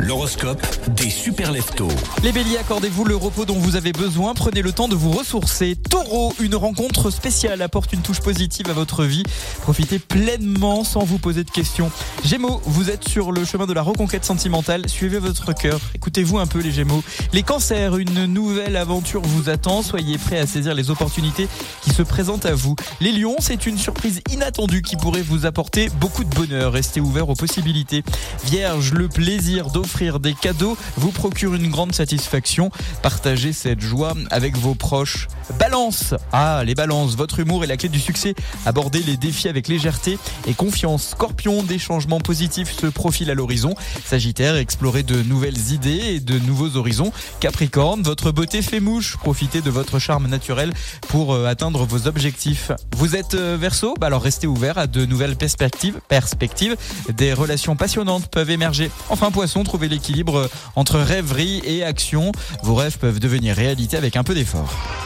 L'horoscope des super leftos. Les béliers, accordez-vous le repos dont vous avez besoin. Prenez le temps de vous ressourcer. Taureau, une rencontre spéciale apporte une touche positive à votre vie. Profitez pleinement sans vous poser de questions. Gémeaux, vous êtes sur le chemin de la reconquête sentimentale. Suivez votre cœur. Écoutez-vous un peu les Gémeaux. Les cancers, une nouvelle aventure vous attend. Soyez prêts à saisir les opportunités qui se présentent à vous. Les lions, c'est une surprise inattendue qui pourrait vous apporter beaucoup de bonheur. Restez ouverts aux possibilités. Vierge, le plaisir d'offrir des cadeaux vous procure une grande satisfaction. Partagez cette joie avec vos proches. Balance Ah, les balances, votre humour est la clé du succès. Abordez les défis avec légèreté et confiance. Scorpion, des changements positifs se profilent à l'horizon. Sagittaire, explorez de nouvelles idées et de nouveaux horizons. Capricorne, votre beauté fait mouche. Profitez de votre charme naturel pour euh, atteindre vos objectifs. Vous êtes euh, Verseau bah Alors restez ouvert à de nouvelles perspectives. perspectives. Des relations passionnantes peuvent émerger. Enfin, poisson, trouvez l'équilibre entre rêverie et action. Vos rêves peuvent devenir réalité avec un peu d'effort.